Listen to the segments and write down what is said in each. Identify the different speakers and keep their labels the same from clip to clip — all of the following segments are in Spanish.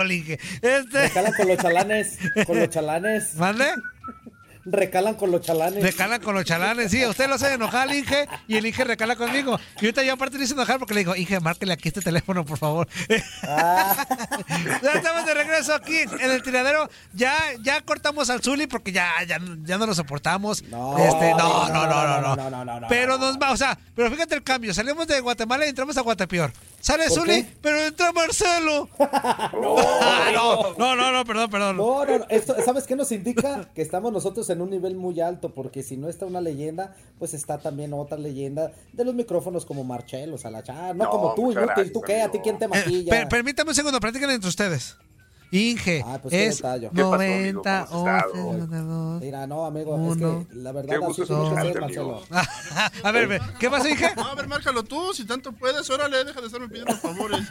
Speaker 1: Inge. Este...
Speaker 2: Recalan con los chalanes. Con los chalanes.
Speaker 1: ¿Mande?
Speaker 2: Recalan con los chalanes.
Speaker 1: Recalan con los chalanes, sí. Usted lo hace enojar Inge y el Inge recala conmigo. Y ahorita yo aparte le hice enojar porque le digo, Inge, márquele aquí este teléfono, por favor. Ah. ya estamos de regreso aquí en el tiradero. Ya, ya cortamos al Zuli porque ya, ya, ya no lo soportamos. No, este, no, no, no, no, no, no, Pero nos va, o sea, pero fíjate el cambio. Salimos de Guatemala y entramos a Guatepeor. Sale Zuli, pero entra Marcelo. no, no, no, no, perdón, perdón.
Speaker 2: No, no, esto, ¿sabes qué nos indica? Que estamos nosotros en un nivel muy alto, porque si no está una leyenda, pues está también otra leyenda de los micrófonos como Marcelo, Salachar, no, como tú, inútil, ¿tú qué? ¿A ti quién te maquilla?
Speaker 1: permítame un segundo, platiquen entre ustedes. Inge, ah, pues es 90, 11,
Speaker 2: Mira, no, amigo, es que la verdad así es Marcelo.
Speaker 1: a ver, ¿qué pasa, Inge?
Speaker 3: No, a ver, márcalo tú, si tanto puedes, órale, deja de estarme pidiendo favores.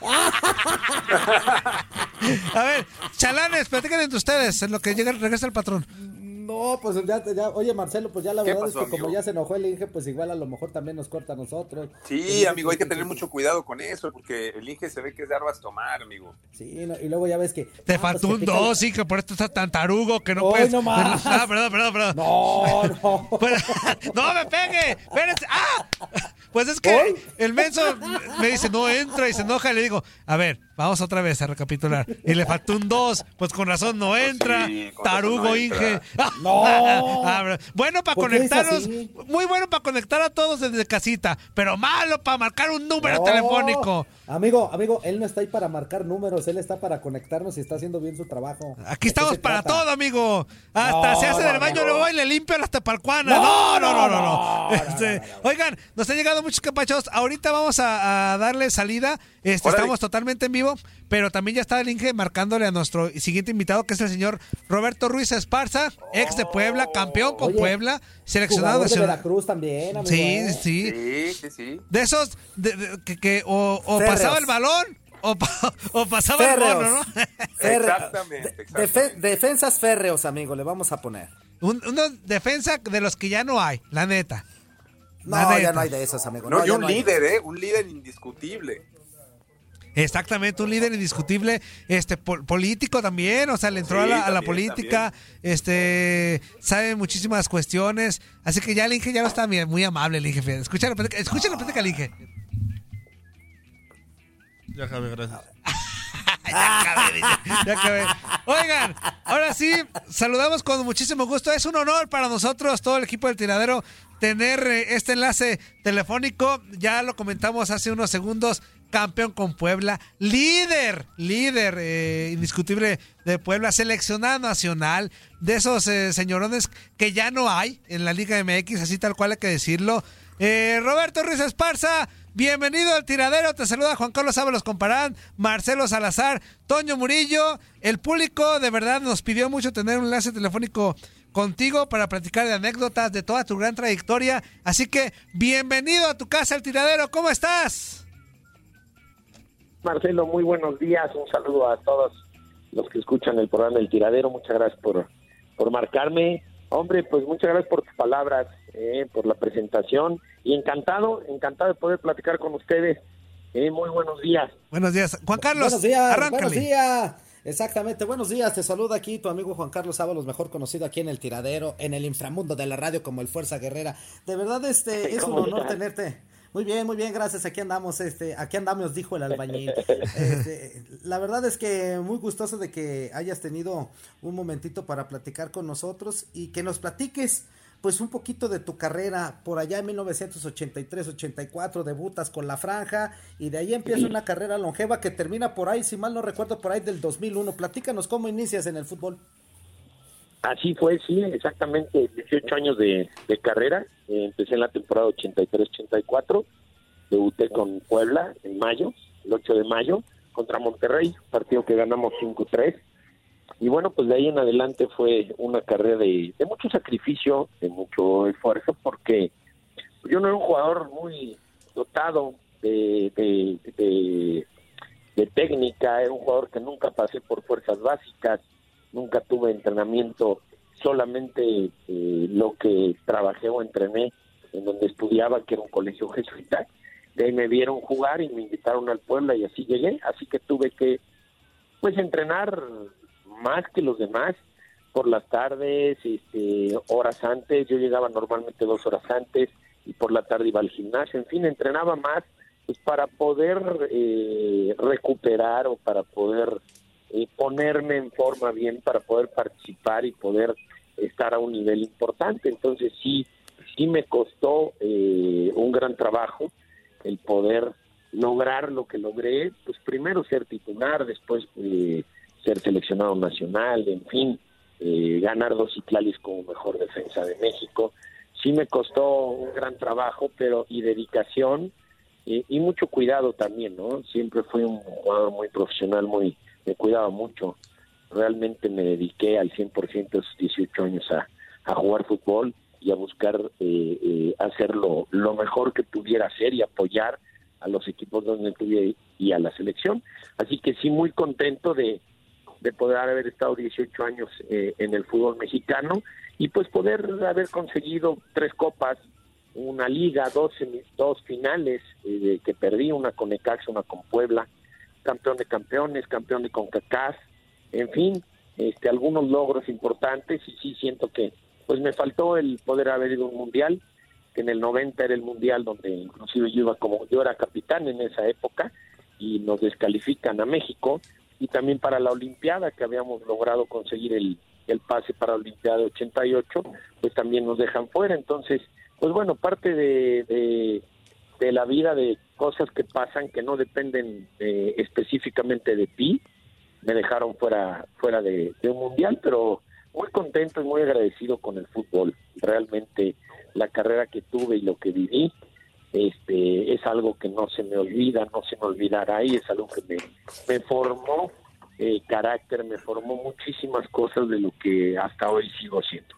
Speaker 1: a ver, chalanes, platiquen entre ustedes en lo que llega, regresa el patrón.
Speaker 2: No, pues ya, ya, oye Marcelo, pues ya la verdad es que como ya se enojó el Inge, pues igual a lo mejor también nos corta a nosotros.
Speaker 4: Sí, amigo, hay que tener mucho cuidado con eso, porque el Inge se ve que es de armas tomar, amigo.
Speaker 2: Sí, y luego ya ves que...
Speaker 1: Te ah, faltó pues un dos, Inge, por esto está tan tarugo que no puedes...
Speaker 2: no más.
Speaker 1: Ah, perdón, perdón, perdón.
Speaker 2: No, no.
Speaker 1: no me pegue, espérense. ¡Ah! Pues es que el menso me dice, no entra y se enoja y le digo, a ver, vamos otra vez a recapitular. Y le faltó un 2, pues con razón no pues entra. Tarugo Inge.
Speaker 2: No.
Speaker 1: Ah, bueno para conectarnos, muy bueno para conectar a todos desde casita, pero malo para marcar un número telefónico.
Speaker 2: Amigo, amigo, él no está ahí para marcar números, él está para conectarnos y está haciendo bien su trabajo.
Speaker 1: Aquí estamos para todo, amigo. Hasta se hace del baño luego y le limpia las tepalcuanas. No, no, no, no, no. Este, oigan, nos han llegado muchos capachos. Ahorita vamos a, darle salida. Este, estamos totalmente en vivo, pero también ya está el Inge marcándole a nuestro siguiente invitado, que es el señor Roberto Ruiz Esparza, ex de Puebla, campeón con Puebla, seleccionado
Speaker 2: de Veracruz también, amigo.
Speaker 1: Sí,
Speaker 4: ¿eh? sí. Sí, sí,
Speaker 1: De esos que, o, pasaba el balón o, pasaba el balón, ¿no?
Speaker 4: Exactamente.
Speaker 2: defensas férreos, amigo, le vamos a poner.
Speaker 1: una defensa de los que ya no hay, la neta.
Speaker 2: No, ya no hay de esos, amigo.
Speaker 4: No, y un líder, ¿eh? Un líder indiscutible.
Speaker 1: Exactamente, un líder indiscutible, este político también, o sea, le entró a la, política, este sabe muchísimas cuestiones, así que ya el Inge ya no está muy amable el Inge, escucha la escucha la plática al Inge.
Speaker 3: Ya acabé, gracias.
Speaker 1: ya acabé, ya acabé. Oigan, ahora sí, saludamos con muchísimo gusto. Es un honor para nosotros, todo el equipo del tiradero, tener eh, este enlace telefónico. Ya lo comentamos hace unos segundos campeón con Puebla, líder, líder eh, indiscutible de Puebla, seleccionado nacional, de esos eh, señorones que ya no hay en la Liga MX, así tal cual hay que decirlo. Eh, Roberto Ruiz Esparza, bienvenido al tiradero, te saluda Juan Carlos Ábalos Comparán, Marcelo Salazar, Toño Murillo, el público de verdad nos pidió mucho tener un enlace telefónico contigo para platicar de anécdotas de toda tu gran trayectoria, así que bienvenido a tu casa el tiradero, ¿cómo estás?
Speaker 5: Marcelo, muy buenos días. Un saludo a todos los que escuchan el programa El Tiradero. Muchas gracias por, por marcarme. Hombre, pues muchas gracias por tus palabras, eh, por la presentación. Y encantado, encantado de poder platicar con ustedes. Eh, muy buenos días.
Speaker 1: Buenos días. Juan Carlos,
Speaker 2: buenos días, Buenos días. Exactamente, buenos días, te saluda aquí tu amigo Juan Carlos Ábalos, mejor conocido aquí en el tiradero, en el inframundo de la radio como el Fuerza Guerrera. De verdad, este es un honor tenerte muy bien, muy bien, gracias. Aquí andamos, este, aquí andamos, dijo el albañil. Este, la verdad es que muy gustoso de que hayas tenido un momentito para platicar con nosotros y que nos platiques pues un poquito de tu carrera por allá en 1983-84 debutas con la franja y de ahí empieza una carrera longeva que termina por ahí, si mal no recuerdo, por ahí del 2001. Platícanos cómo inicias en el fútbol.
Speaker 5: Así fue, sí, exactamente 18 años de, carrera. Eh, empecé en la temporada 83-84 debuté con Puebla en mayo, el 8 de mayo, contra Monterrey, partido que ganamos 5-3. Y bueno, pues de ahí en adelante fue una carrera de, de mucho sacrificio, de mucho esfuerzo, porque yo no era un jugador muy dotado de, de, de, de técnica, era un jugador que nunca pasé por fuerzas básicas, nunca tuve entrenamiento, solamente eh, lo que trabajé o entrené en donde estudiaba, que era un colegio jesuita. De ahí me vieron jugar y me invitaron al Puebla y así llegué. Así que tuve que, pues, entrenar más que los demás por las tardes, este, horas antes. Yo llegaba normalmente dos horas antes y por la tarde iba al gimnasio. En fin, entrenaba más pues para poder eh, recuperar o para poder eh, ponerme en forma bien, para poder participar y poder estar a un nivel importante. Entonces sí, sí me costó eh, un gran trabajo el poder lograr lo que logré, pues primero ser titular, después eh, ser seleccionado nacional, en fin, eh, ganar dos ciclalis como mejor defensa de México. Sí me costó un gran trabajo, pero y dedicación y, y mucho cuidado también, ¿no? Siempre fui un jugador muy profesional, muy me cuidaba mucho. Realmente me dediqué al 100% de esos 18 años a, a jugar fútbol y a buscar eh, eh, hacer lo, mejor que pudiera hacer y apoyar a los equipos donde estuve y a la selección. Así que sí, muy contento de, de poder haber estado 18 años eh, en el fútbol mexicano y pues poder haber conseguido tres copas, una liga, dos, dos finales eh, que perdí, una con Necaxa, una con Puebla, campeón de campeones, campeón de CONCACAF, en fin, este, algunos logros importantes y sí siento que pues me faltó el poder haber ido a un mundial, que en el 90 era el mundial donde inclusive yo iba como yo era capitán en esa época y nos descalifican a México y también para la Olimpiada que habíamos logrado conseguir el, el pase para la Olimpiada de 88, pues también nos dejan fuera. Entonces, pues bueno, parte de, de la vida de cosas que pasan que no dependen eh, específicamente de ti, me dejaron fuera fuera de, un mundial, pero muy contento y muy agradecido con el fútbol. Realmente la carrera que tuve y lo que viví este es algo que no se me olvida, no se me olvidará y es algo que me, me formó eh, carácter, me formó muchísimas cosas de lo que hasta hoy sigo siendo.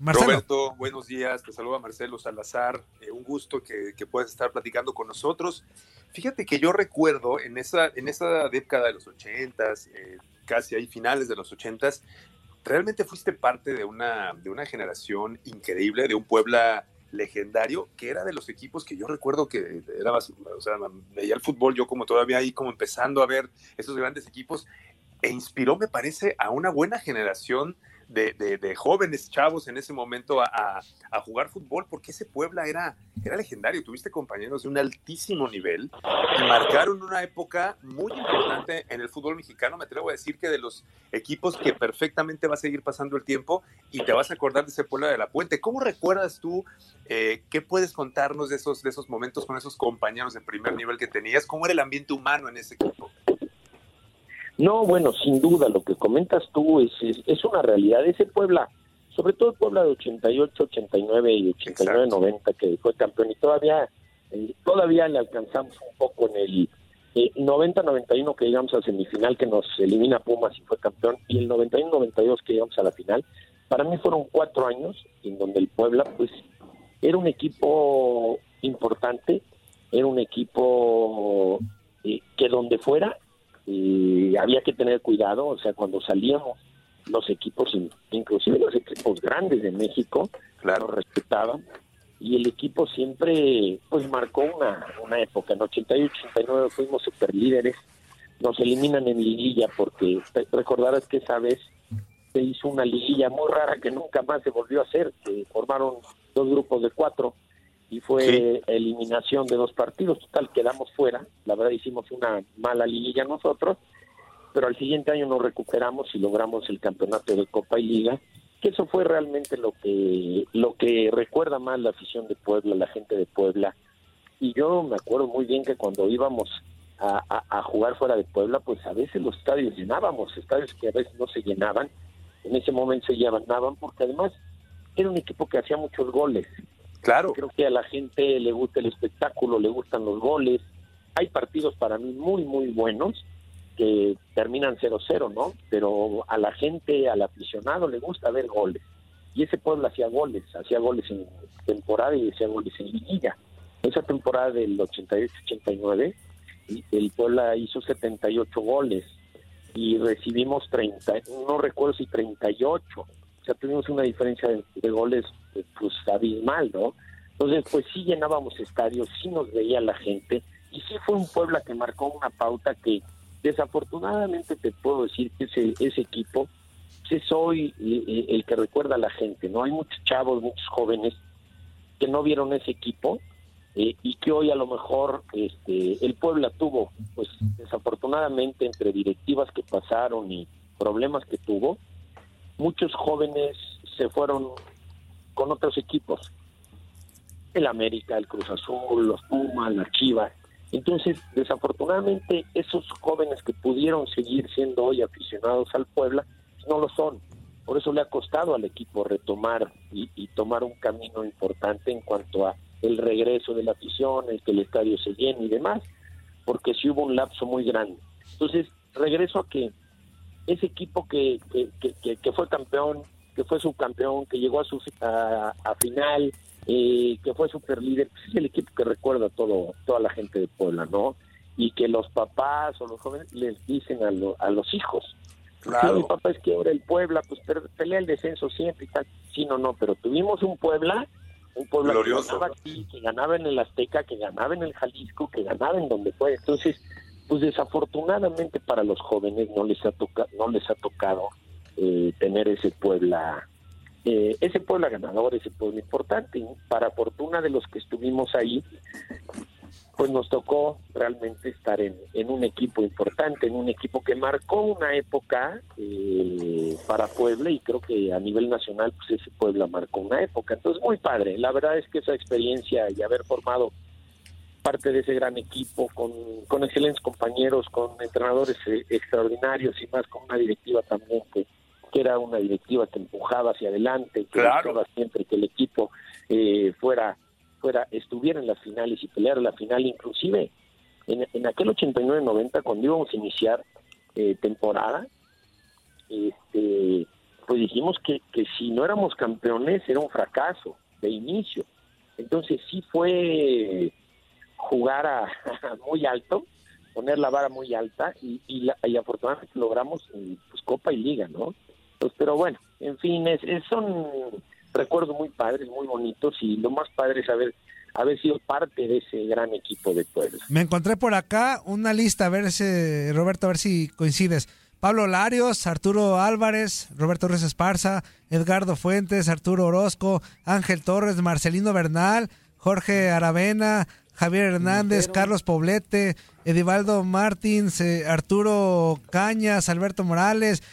Speaker 4: Roberto, buenos días. Te saluda Marcelo Salazar. Eh, un gusto que, que puedas estar platicando con nosotros. Fíjate que yo recuerdo en esa, en esa década de los ochentas, eh, casi ahí finales de los ochentas, realmente fuiste parte de una, de una generación increíble, de un Puebla legendario, que era de los equipos que yo recuerdo que era más, o sea, veía el fútbol yo como todavía ahí como empezando a ver esos grandes equipos, e inspiró, me parece, a una buena generación de, de, de, jóvenes chavos en ese momento a, a, a, jugar fútbol, porque ese Puebla era, era legendario. Tuviste compañeros de un altísimo nivel y marcaron una época muy importante en el fútbol mexicano. Me atrevo a decir que de los equipos que perfectamente va a seguir pasando el tiempo y te vas a acordar de ese Puebla de la Puente. ¿Cómo recuerdas tú? Eh, ¿Qué puedes contarnos de esos, de esos momentos con esos compañeros de primer nivel que tenías? ¿Cómo era el ambiente humano en ese equipo?
Speaker 5: No, bueno, sin duda, lo que comentas tú es, es, es una realidad. Ese Puebla, sobre todo el Puebla de 88, 89 y 89, Exacto. 90, que fue campeón, y todavía, eh, todavía le alcanzamos un poco en el eh, 90-91 que llegamos a semifinal, que nos elimina Pumas y fue campeón, y el 91-92 que llegamos a la final. Para mí fueron cuatro años en donde el Puebla, pues, era un equipo importante, era un equipo eh, que donde fuera y había que tener cuidado, o sea, cuando salíamos los equipos, inclusive los equipos grandes de México, claro, respetaban y el equipo siempre pues marcó una, una época. En 88-89 fuimos super líderes, nos eliminan en liguilla porque recordarás que esa vez se hizo una liguilla muy rara que nunca más se volvió a hacer, que formaron dos grupos de cuatro y fue sí. eliminación de dos partidos. Total, quedamos fuera. La verdad, hicimos una mala liguilla nosotros, pero al siguiente año nos recuperamos y logramos el campeonato de Copa y Liga. Que eso fue realmente lo que lo que recuerda más la afición de Puebla, la gente de Puebla. Y yo me acuerdo muy bien que cuando íbamos a, a, a jugar fuera de Puebla, pues a veces los estadios llenábamos, estadios que a veces no se llenaban, en ese momento se llenaban porque además era un equipo que hacía muchos goles
Speaker 4: Claro.
Speaker 5: Creo que a la gente le gusta el espectáculo, le gustan los goles. Hay partidos para mí muy, muy buenos que terminan 0-0, ¿no? Pero a la gente, al aficionado le gusta ver goles. Y ese pueblo hacía goles, hacía goles en temporada y hacía goles en liguilla. Esa temporada del 88-89, el Puebla hizo 78 goles y recibimos 30, no recuerdo si 38. Tuvimos una diferencia de, goles pues abismal, ¿no? Entonces, pues sí llenábamos estadios, sí nos veía la gente y sí fue un Puebla que marcó una pauta que desafortunadamente te puedo decir que ese, equipo sí soy el que recuerda a la gente, ¿no? Hay muchos chavos, muchos jóvenes que no vieron ese equipo eh, y que hoy a lo mejor este, el Puebla tuvo, pues desafortunadamente entre directivas que pasaron y problemas que tuvo, muchos jóvenes se fueron con otros equipos, el América, el Cruz Azul, los Pumas, la Chivas. Entonces, desafortunadamente, esos jóvenes que pudieron seguir siendo hoy aficionados al Puebla, no lo son. Por eso le ha costado al equipo retomar y, tomar un camino importante en cuanto a el regreso de la afición, el que el estadio se llene y demás, porque sí hubo un lapso muy grande. Entonces, regreso a que ese equipo que, que, fue campeón, que fue subcampeón, que llegó a, su, a, final, eh, que fue super líder, pues es el equipo que recuerda todo, toda la gente de Puebla, ¿no? Y que los papás o los jóvenes les dicen a, a los hijos, Claro. mi papá es que ahora el Puebla, pues pelea el descenso siempre y tal. Sí, no, no, pero tuvimos un Puebla, un Puebla que ganaba aquí, que ganaba en el Azteca, que ganaba en el Jalisco, que ganaba en donde fue. Entonces, pues desafortunadamente para los jóvenes no les ha tocado, no les ha tocado eh, tener ese Puebla, eh, ese Puebla ganador, ese Puebla importante. para fortuna de los que estuvimos ahí, pues nos tocó realmente estar en, un equipo importante, en un equipo que marcó una época eh, para Puebla y creo que a nivel nacional pues ese Puebla marcó una época. Entonces muy padre, la verdad es que esa experiencia y haber formado parte de ese gran equipo con, con excelentes compañeros, con entrenadores eh, extraordinarios y más con una directiva también que, que era una directiva que empujaba hacia adelante, que
Speaker 4: claro.
Speaker 5: siempre que el equipo eh, fuera fuera estuviera en las finales y peleara la final, inclusive en, en aquel 89-90 cuando íbamos a iniciar eh, temporada, este, pues dijimos que, que si no éramos campeones era un fracaso de inicio. Entonces sí fue jugar a, muy alto, poner la vara muy alta y, y, y afortunadamente logramos eh, pues, Copa y Liga, ¿no? Pues, pero bueno, en fin, es, son recuerdos muy padres, muy bonitos y lo más padre es haber, haber sido parte de ese gran equipo de Puebla.
Speaker 1: Me encontré por acá una lista, a ver ese, Roberto, a ver si coincides. Pablo Larios, Arturo Álvarez, Roberto Torres Esparza, Edgardo Fuentes, Arturo Orozco, Ángel Torres, Marcelino Bernal, Jorge Aravena, Javier Hernández, Carlos Poblete, Edivaldo Martins, eh, Arturo Cañas, Alberto Morales,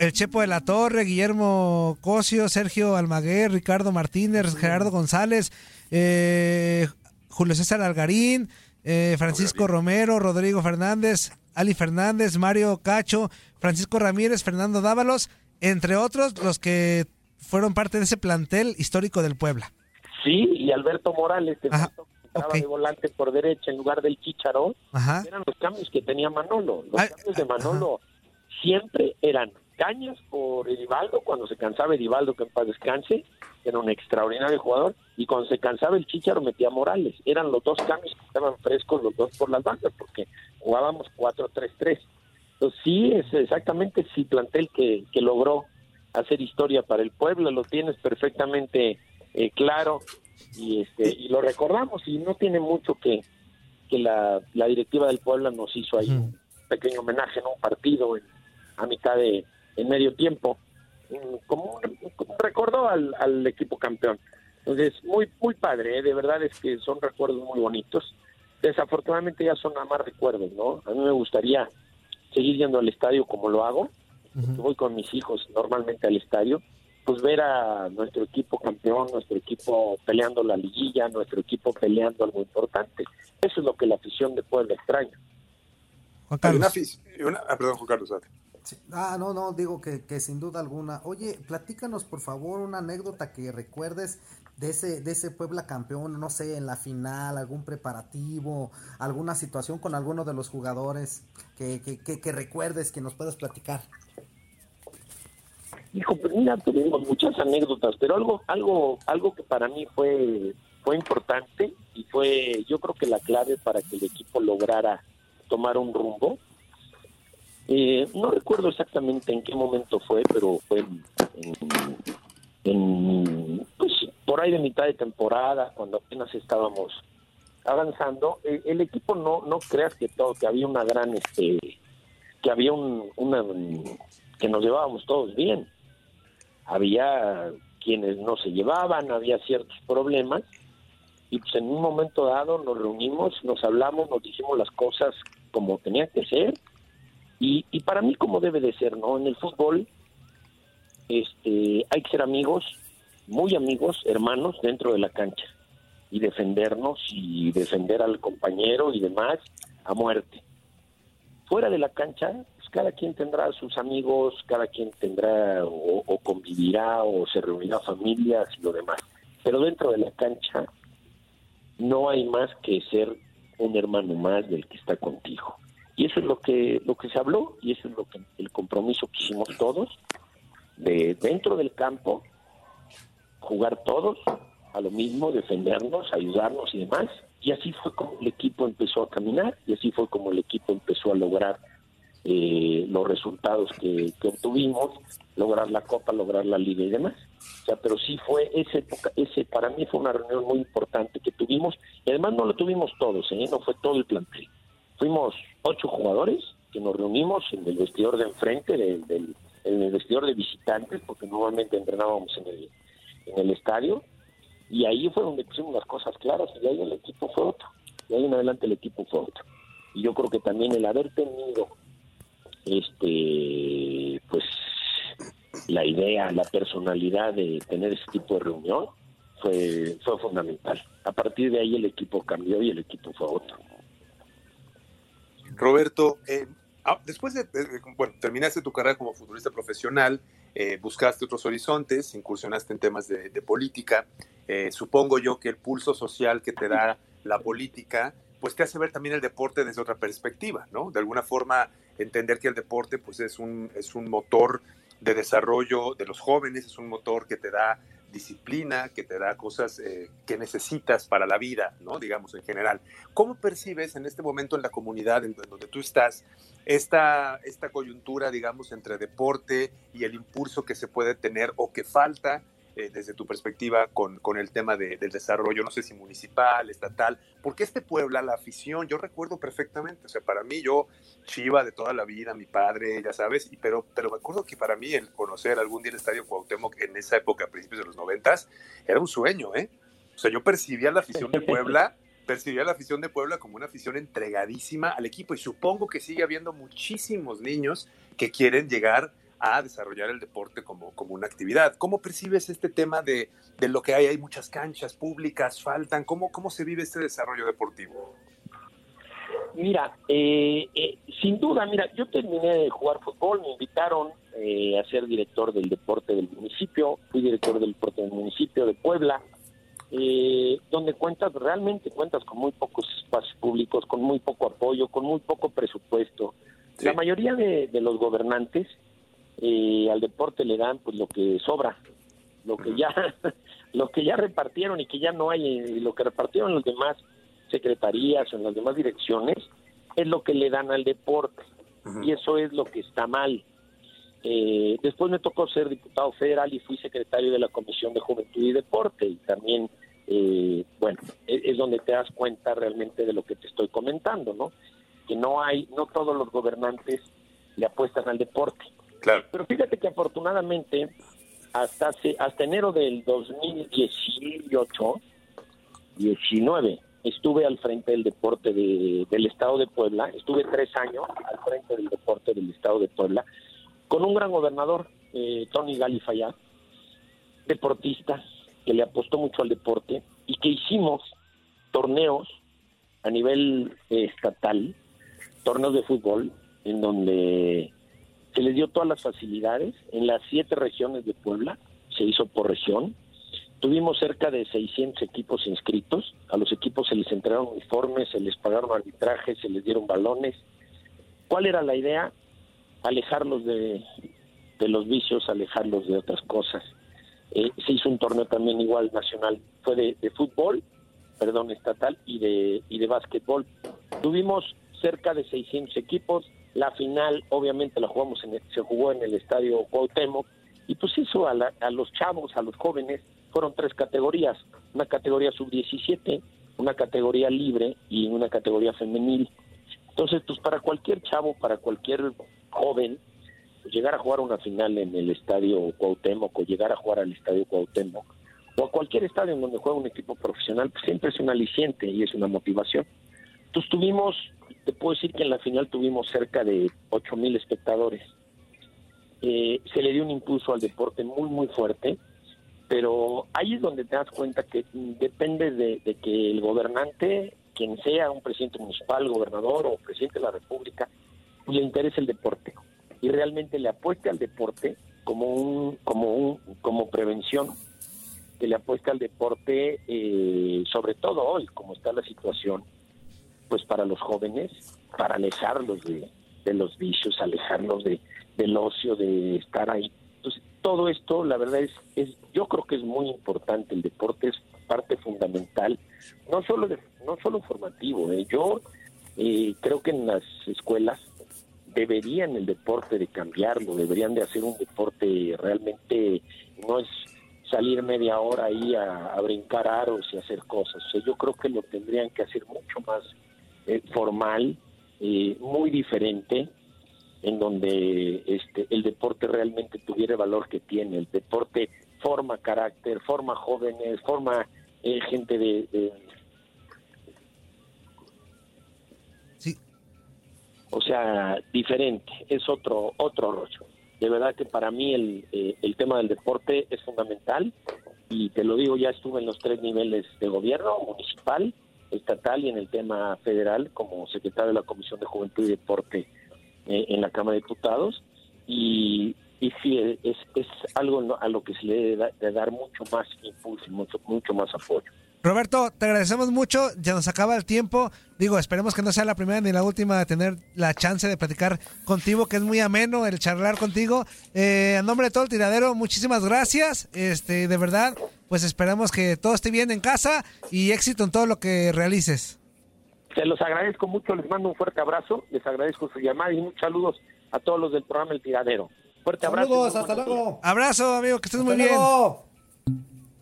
Speaker 1: el Chepo de la Torre, Guillermo Cosio, Sergio Almaguer, Ricardo Martínez, Gerardo González, eh, Julio César Algarín, eh, Francisco Romero, Rodrigo Fernández, Ali Fernández, Mario Cacho, Francisco Ramírez, Fernando Dávalos, entre otros los que fueron parte de ese plantel histórico del Puebla.
Speaker 5: Sí, y Alberto Morales, estaba de volante por derecha en lugar del Chicharo, eran los cambios que tenía Manolo. Los cambios de Manolo siempre eran Cañas por Edivaldo, cuando se cansaba Edivaldo, que en paz descanse, era un extraordinario jugador, y cuando se cansaba el Chicharo metía Morales. Eran los dos cambios que estaban frescos, los dos por las bandas, porque jugábamos 4-3-3. Entonces sí, es exactamente sí plantel que, que logró hacer historia para el pueblo, lo tienes perfectamente eh, claro y este y lo recordamos y no tiene mucho que, que la, la directiva del pueblo nos hizo ahí un pequeño homenaje en un partido a mitad de, en medio tiempo, como, recordó al, al, equipo campeón. Entonces, muy, muy padre, ¿eh? de verdad es que son recuerdos muy bonitos. Desafortunadamente ya son nada más recuerdos, ¿no? A mí me gustaría seguir yendo al estadio como lo hago. Voy con mis hijos normalmente al estadio, pues ver a nuestro equipo campeón, nuestro equipo peleando la liguilla, nuestro equipo peleando algo importante. Eso es lo que la afición de Puebla extraña.
Speaker 1: Juan Carlos.
Speaker 4: Una, una, ah, perdón, Juan Carlos.
Speaker 2: Ah, no, no, digo que, que, sin duda alguna. Oye, platícanos por favor una anécdota que recuerdes de ese, de ese Puebla campeón, no sé, en la final, algún preparativo, alguna situación con alguno de los jugadores que, que, que, que recuerdes, que nos puedas platicar.
Speaker 5: Hijo, pues mira, tuvimos muchas anécdotas, pero algo, algo, algo que para mí fue, fue importante y fue, yo creo que la clave para que el equipo lograra tomar un rumbo. Eh, no recuerdo exactamente en qué momento fue, pero fue en, pues, por ahí de mitad de temporada, cuando apenas estábamos avanzando. El, el equipo no, no creas que todo, que había una gran, este, que había un, una, que nos llevábamos todos bien había quienes no se llevaban, había ciertos problemas y pues en un momento dado nos reunimos, nos hablamos, nos dijimos las cosas como tenían que ser y, para mí como debe de ser, ¿no? En el fútbol este hay que ser amigos, muy amigos, hermanos dentro de la cancha y defendernos y defender al compañero y demás a muerte. Fuera de la cancha cada quien tendrá sus amigos, cada quien tendrá o, convivirá o se reunirá familias y lo demás. Pero dentro de la cancha no hay más que ser un hermano más del que está contigo. Y eso es lo que lo que se habló y eso es lo que el compromiso que hicimos todos de dentro del campo jugar todos a lo mismo, defendernos, ayudarnos y demás. Y así fue como el equipo empezó a caminar y así fue como el equipo empezó a lograr eh, los resultados que, obtuvimos, lograr la Copa, lograr la Liga y demás. O sea, pero sí fue ese, ese para mí fue una reunión muy importante que tuvimos, y además no lo tuvimos todos, ¿eh? no fue todo el plantel. Fuimos ocho jugadores que nos reunimos en el vestidor de enfrente, del, en el vestidor de visitantes, porque normalmente entrenábamos en el, en estadio, y ahí fue donde pusimos las cosas claras, y ahí el equipo fue otro, y ahí en adelante el equipo fue otro. Y yo creo que también el haber tenido este pues la idea, la personalidad de tener ese tipo de reunión fue, fue fundamental. A partir de ahí el equipo cambió y el equipo fue otro.
Speaker 4: Roberto, eh, ah, después de, bueno, terminaste tu carrera como futbolista profesional, eh, buscaste otros horizontes, incursionaste en temas de, política. Eh, supongo yo que el pulso social que te da la política, pues te hace ver también el deporte desde otra perspectiva, ¿no? De alguna forma entender que el deporte pues es un, es un motor de desarrollo de los jóvenes, es un motor que te da disciplina, que te da cosas eh, que necesitas para la vida, ¿no? Digamos en general. ¿Cómo percibes en este momento en la comunidad en donde tú estás esta, esta coyuntura, digamos, entre deporte y el impulso que se puede tener o que falta eh, desde tu perspectiva con, con el tema de, del desarrollo, no sé si municipal, estatal, porque este Puebla, la afición, yo recuerdo perfectamente, o sea, para mí yo, Chiva de toda la vida, mi padre, ya sabes, y, pero, pero me acuerdo que para mí el conocer algún día el Estadio Cuauhtémoc en esa época, a principios de los noventas, era un sueño, ¿eh? O sea, yo percibía la afición de Puebla percibía la afición de Puebla como una afición entregadísima al equipo y supongo que sigue habiendo muchísimos niños que quieren llegar a desarrollar el deporte como, como una actividad. ¿Cómo percibes este tema de, de, lo que hay? Hay muchas canchas públicas, faltan. ¿Cómo, cómo se vive este desarrollo deportivo?
Speaker 5: Mira, eh, eh, sin duda, mira, yo terminé de jugar fútbol, me invitaron eh, a ser director del deporte del municipio, fui director del deporte del municipio de Puebla, donde cuentas, realmente cuentas con muy pocos espacios públicos, con muy poco apoyo, con muy poco presupuesto. La mayoría de, de los gobernantes eh, al deporte le dan pues lo que sobra, lo que ya lo que ya repartieron y que ya no hay, y lo que repartieron las demás secretarías o en las demás direcciones es lo que le dan al deporte y eso es lo que está mal. Eh, después me tocó ser diputado federal y fui secretario de la Comisión de Juventud y Deporte y también, eh, bueno, es, es, donde te das cuenta realmente de lo que te estoy comentando, ¿no? Que no hay, no todos los gobernantes le apuestan al deporte. Pero fíjate que afortunadamente hasta hace, hasta enero del 2018, 19, estuve al frente del deporte de, del Estado de Puebla, estuve tres años al frente del deporte del Estado de Puebla, con un gran gobernador, eh, Tony Galifayá, deportista, que le apostó mucho al deporte y que hicimos torneos a nivel estatal, torneos de fútbol, en donde se les dio todas las facilidades. En las siete regiones de Puebla se hizo por región. Tuvimos cerca de 600 equipos inscritos. A los equipos se les entregaron uniformes, se les pagaron arbitrajes, se les dieron balones. ¿Cuál era la idea? Alejarlos de, de los vicios, alejarlos de otras cosas. Eh, se hizo un torneo también igual nacional, fue de, de fútbol, perdón, estatal y de, y de básquetbol. Tuvimos cerca de 600 equipos, la final obviamente la jugamos en el- se jugó en el estadio Cuauhtémoc y pues eso a, la- a los chavos, a los jóvenes, fueron tres categorías, una categoría sub-17, una categoría libre y una categoría femenil. Entonces, pues para cualquier chavo, para cualquier joven, pues, llegar a jugar una final en el estadio Cuauhtémoc o llegar a jugar al estadio Cuauhtémoc o a cualquier estadio en donde juega un equipo profesional, pues siempre es un aliciente y es una motivación. Entonces tuvimos, puedo decir que en la final tuvimos cerca de 8 mil espectadores. Eh, se le dio un impulso al deporte muy, muy fuerte, pero ahí es donde te das cuenta que depende de, que el gobernante, quien sea un presidente municipal, gobernador o presidente de la República, pues, le interese el deporte y realmente le apueste al deporte como un como un como prevención que le apueste al deporte eh, sobre todo hoy como está la situación pues para los jóvenes para alejarlos de, de los vicios alejarlos de del ocio de estar ahí entonces todo esto la verdad es es yo creo que es muy importante el deporte es parte fundamental no solo de, no solo formativo eh. yo eh, creo que en las escuelas deberían el deporte de cambiarlo, deberían de hacer un deporte realmente, no es salir media hora ahí a, brincar aros y hacer cosas. Yo creo que lo tendrían que hacer mucho más eh, formal, eh, muy diferente, en donde este el deporte realmente tuviera el valor que tiene. El deporte forma carácter, forma jóvenes, forma eh, gente de, de
Speaker 1: Sí.
Speaker 5: o sea, diferente, es otro otro rollo. De verdad que para mí el, eh, el tema del deporte es fundamental y te lo digo, ya estuve en los tres niveles de gobierno, municipal, estatal y en el tema federal como secretario de la Comisión de Juventud y Deporte eh, en la Cámara de Diputados y, sí, es, es algo a lo que se le debe da- de dar mucho más impulso y mucho, mucho más apoyo.
Speaker 1: Roberto, te agradecemos mucho. Ya nos acaba el tiempo. Digo, esperemos que no sea la primera ni la última de tener la chance de platicar contigo, que es muy ameno el charlar contigo. Eh, a nombre de todo el tiradero, muchísimas gracias. Este, de verdad, pues esperamos que todo esté bien en casa y éxito en todo lo que realices.
Speaker 5: Se los agradezco mucho, les mando un fuerte abrazo, les agradezco su llamada y muchos saludos a todos los del programa El Tiradero. Fuerte abrazo.
Speaker 2: Saludos, hasta luego.
Speaker 1: Abrazo, amigo, que estés muy bien.
Speaker 2: luego.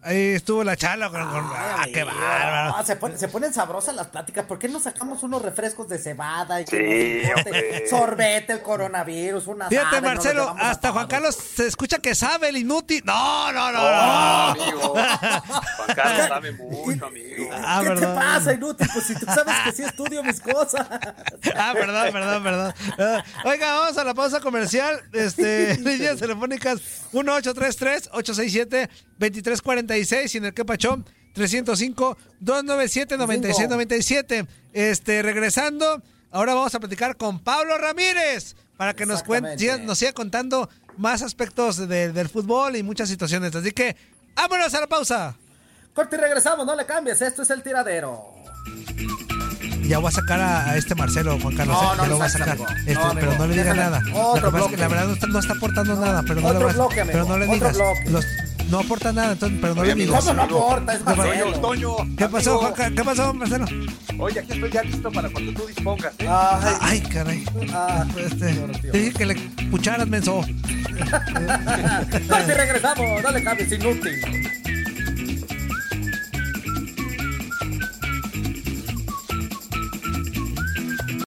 Speaker 1: Ahí estuvo la charla con, con- ah, qué bárbaro.
Speaker 2: no, se, pone- se ponen sabrosas las pláticas. ¿Por qué no sacamos unos refrescos de cebada? Y que
Speaker 4: Sí, hombre.
Speaker 2: sorbete, el coronavirus, una
Speaker 1: Fíjate, Marcelo, hasta Juan. Carlos se escucha que sabe el inútil. No, no, no,
Speaker 4: No,
Speaker 1: no.
Speaker 4: amigo. Juan Carlos sabe mucho, amigo.
Speaker 1: Ah,
Speaker 2: ¿Qué
Speaker 1: perdón.
Speaker 2: te pasa, inútil? Pues si tú sabes que sí estudio mis cosas.
Speaker 1: Ah, perdón, perdón, perdón. Ah, Oiga, vamos a la pausa comercial. Este, líneas telefónicas 1833-867-2346 y en el que pachón 305-297-9697. Este, regresando, ahora vamos a platicar con Pablo Ramírez para que nos, cuente, siga- nos siga contando más aspectos de- del fútbol y muchas situaciones. Así que, vámonos a la pausa.
Speaker 2: Corte y regresamos, no le cambies. Esto es el tiradero.
Speaker 1: Ya voy a sacar a, a este Marcelo, Juan Carlos.
Speaker 2: No,
Speaker 1: eh,
Speaker 2: no lo
Speaker 1: voy a sacar. Este,
Speaker 2: No,
Speaker 1: pero no le diga
Speaker 2: déjale.
Speaker 1: nada.
Speaker 2: Otro
Speaker 1: que
Speaker 2: bloque.
Speaker 1: la verdad no está, no está aportando nada, pero no
Speaker 2: Otro
Speaker 1: le vas-
Speaker 2: bloque,
Speaker 1: pero no le
Speaker 2: otro
Speaker 1: digas.
Speaker 2: bloque.
Speaker 1: Los- no aporta nada, entonces, pero no
Speaker 4: Oye,
Speaker 1: le
Speaker 4: amigo,
Speaker 1: digas.
Speaker 2: ¿Cómo no aporta? Es. Marcelo.
Speaker 4: Toño.
Speaker 1: ¿Qué pasó,
Speaker 4: amigo.
Speaker 1: Juan Ca- ¿Qué pasó, Marcelo?
Speaker 4: Oye, aquí estoy ya listo para cuando tú dispongas. ¿eh?
Speaker 2: Ay,
Speaker 1: Ay, caray.
Speaker 2: ah,
Speaker 1: Este, te dije que le pucharas, menso.
Speaker 2: Corte y regresamos, no le cambies, inútil.